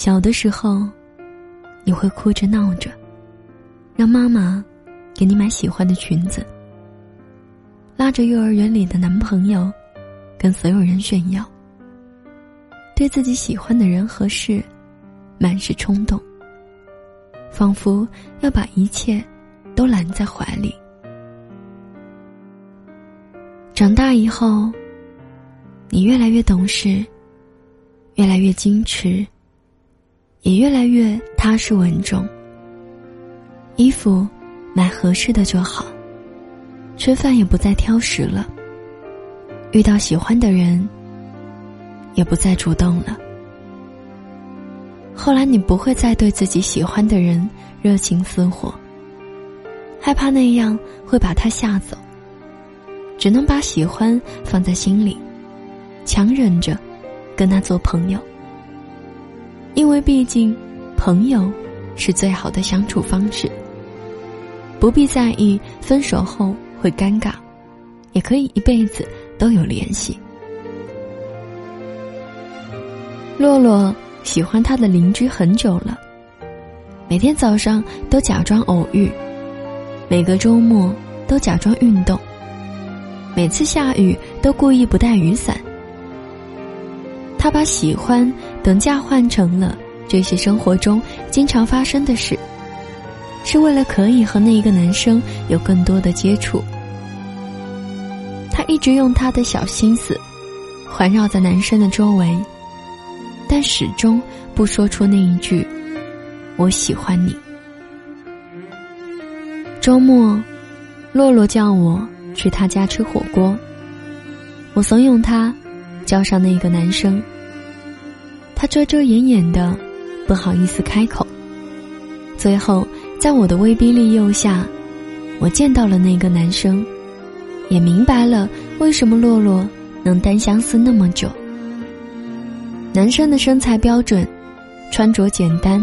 小的时候，你会哭着闹着，让妈妈给你买喜欢的裙子，拉着幼儿园里的男朋友，跟所有人炫耀。对自己喜欢的人和事，满是冲动，仿佛要把一切都揽在怀里。长大以后，你越来越懂事，越来越矜持，也越来越踏实稳重。衣服买合适的就好，吃饭也不再挑食了。遇到喜欢的人。也不再主动了。后来你不会再对自己喜欢的人热情似火，害怕那样会把他吓走，只能把喜欢放在心里，强忍着跟他做朋友。因为毕竟，朋友是最好的相处方式。不必在意分手后会尴尬，也可以一辈子都有联系。洛洛喜欢他的邻居很久了，每天早上都假装偶遇，每个周末都假装运动，每次下雨都故意不带雨伞。他把喜欢等价换成了这些生活中经常发生的事，是为了可以和那一个男生有更多的接触。他一直用他的小心思环绕在男生的周围。但始终不说出那一句“我喜欢你”。周末，洛洛叫我去他家吃火锅，我怂恿他叫上那个男生。他遮遮掩掩的，不好意思开口。最后，在我的威逼利诱下，我见到了那个男生，也明白了为什么洛洛能单相思那么久。男生的身材标准，穿着简单，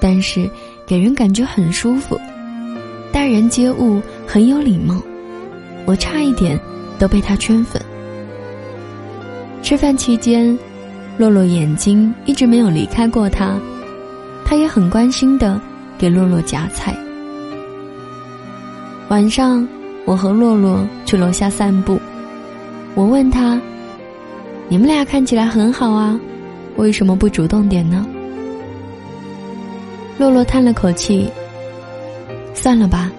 但是给人感觉很舒服，待人接物很有礼貌，我差一点都被他圈粉。吃饭期间，洛洛眼睛一直没有离开过他，他也很关心的给洛洛夹菜。晚上，我和洛洛去楼下散步，我问他：“你们俩看起来很好啊。”为什么不主动点呢？洛洛叹了口气。算了吧，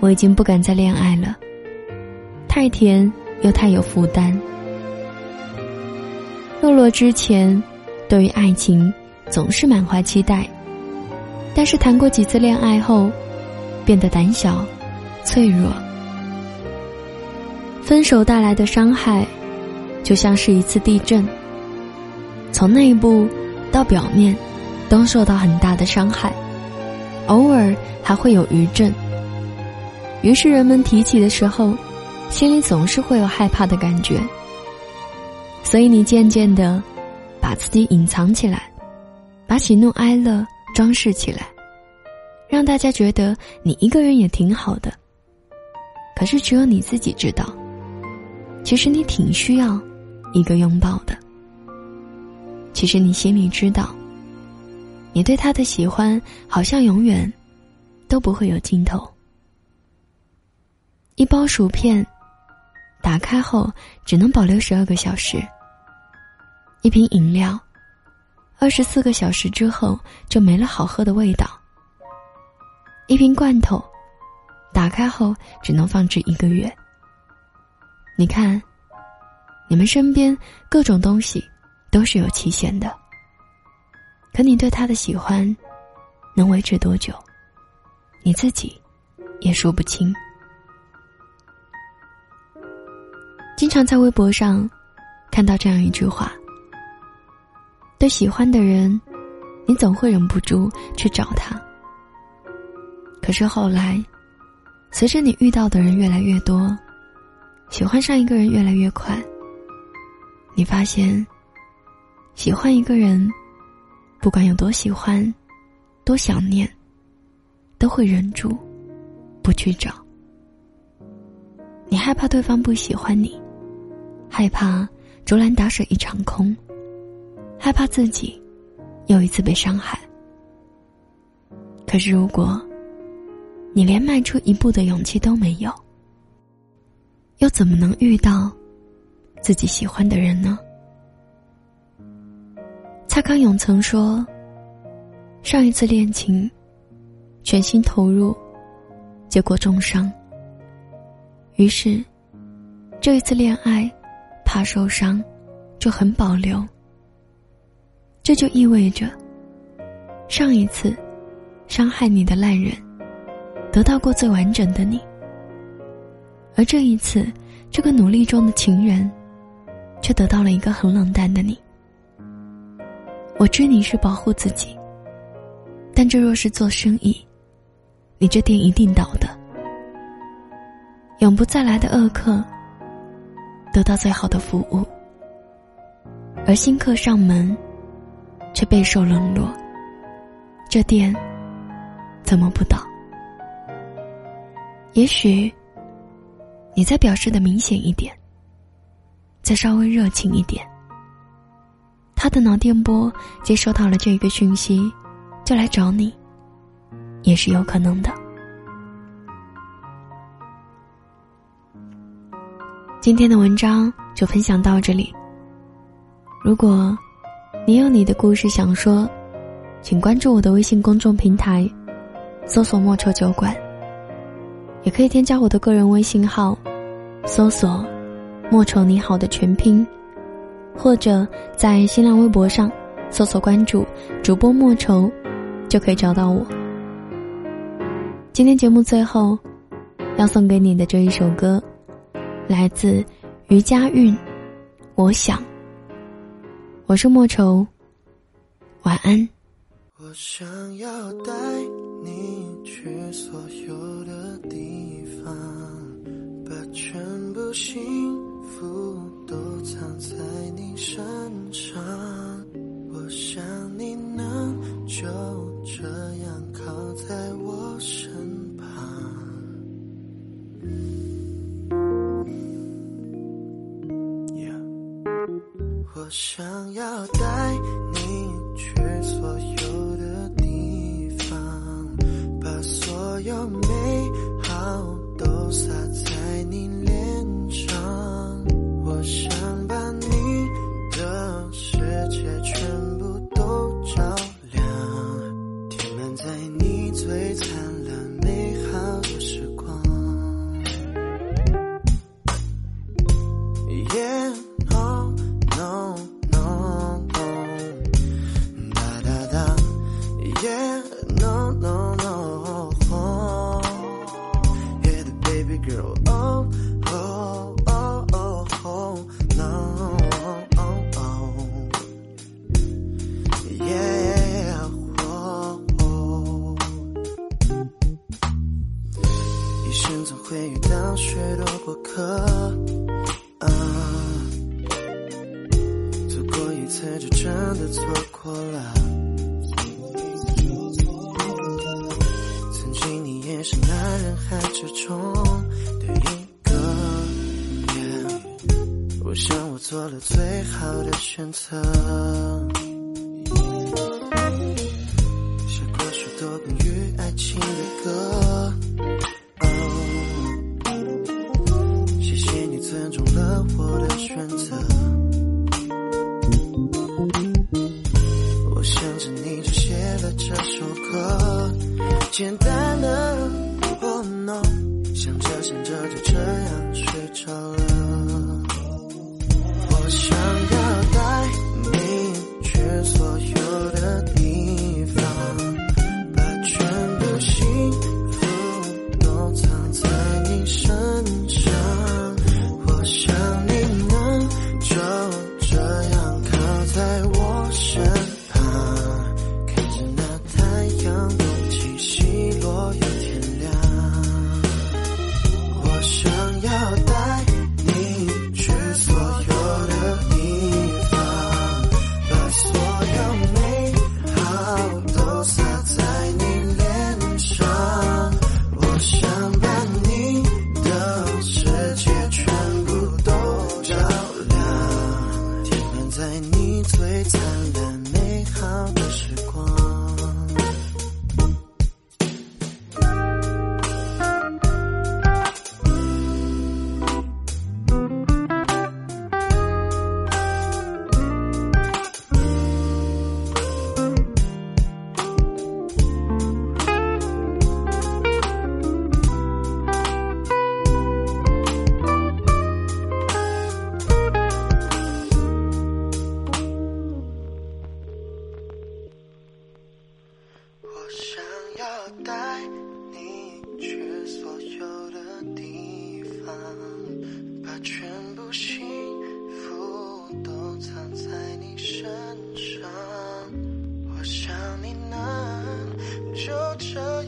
我已经不敢再恋爱了，太甜又太有负担。洛洛之前对于爱情总是满怀期待，但是谈过几次恋爱后，变得胆小、脆弱。分手带来的伤害，就像是一次地震。从内部到表面，都受到很大的伤害，偶尔还会有余震。于是人们提起的时候，心里总是会有害怕的感觉。所以你渐渐的把自己隐藏起来，把喜怒哀乐装饰起来，让大家觉得你一个人也挺好的。可是只有你自己知道，其实你挺需要一个拥抱的。其实你心里知道，你对他的喜欢好像永远都不会有尽头。一包薯片，打开后只能保留十二个小时；一瓶饮料，二十四个小时之后就没了好喝的味道；一瓶罐头，打开后只能放置一个月。你看，你们身边各种东西。都是有期限的。可你对他的喜欢，能维持多久？你自己也说不清。经常在微博上看到这样一句话：对喜欢的人，你总会忍不住去找他。可是后来，随着你遇到的人越来越多，喜欢上一个人越来越快，你发现。喜欢一个人，不管有多喜欢，多想念，都会忍住，不去找。你害怕对方不喜欢你，害怕竹篮打水一场空，害怕自己又一次被伤害。可是，如果你连迈出一步的勇气都没有，又怎么能遇到自己喜欢的人呢？蔡康永曾说：“上一次恋情，全心投入，结果重伤。于是，这一次恋爱，怕受伤，就很保留。这就意味着，上一次。”伤害你的烂人，得到过最完整的你。而这一次，这个努力中的情人，却得到了一个很冷淡的你。我知你是保护自己，但这若是做生意，你这店一定倒的。永不再来的恶客，得到最好的服务，而新客上门，却备受冷落。这店。怎么不倒？也许，你再表示的明显一点，再稍微热情一点，他的脑电波接收到了这个讯息，就来找你，也是有可能的。今天的文章就分享到这里。如果你有你的故事想说，请关注我的微信公众平台。搜索莫愁酒馆，也可以添加我的个人微信号，搜索“莫愁你好”的全拼，或者在新浪微博上搜索关注主播莫愁，就可以找到我。今天节目最后要送给你的这一首歌，来自余佳韵，《我想》。我是莫愁，晚安。我想要带你去所有的地方，把全部幸福都藏在你身上。我想你能就这样我想要带你去所有的地方，把所。有美好都洒在会遇到许多过客，错过一次就真的错过了。曾经你也是那人海之中的一个，我想我做了最好的选择。cantar.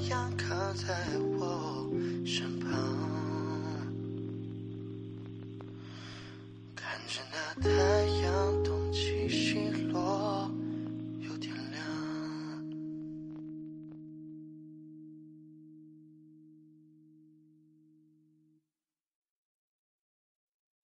样靠在我身旁。看着那太阳。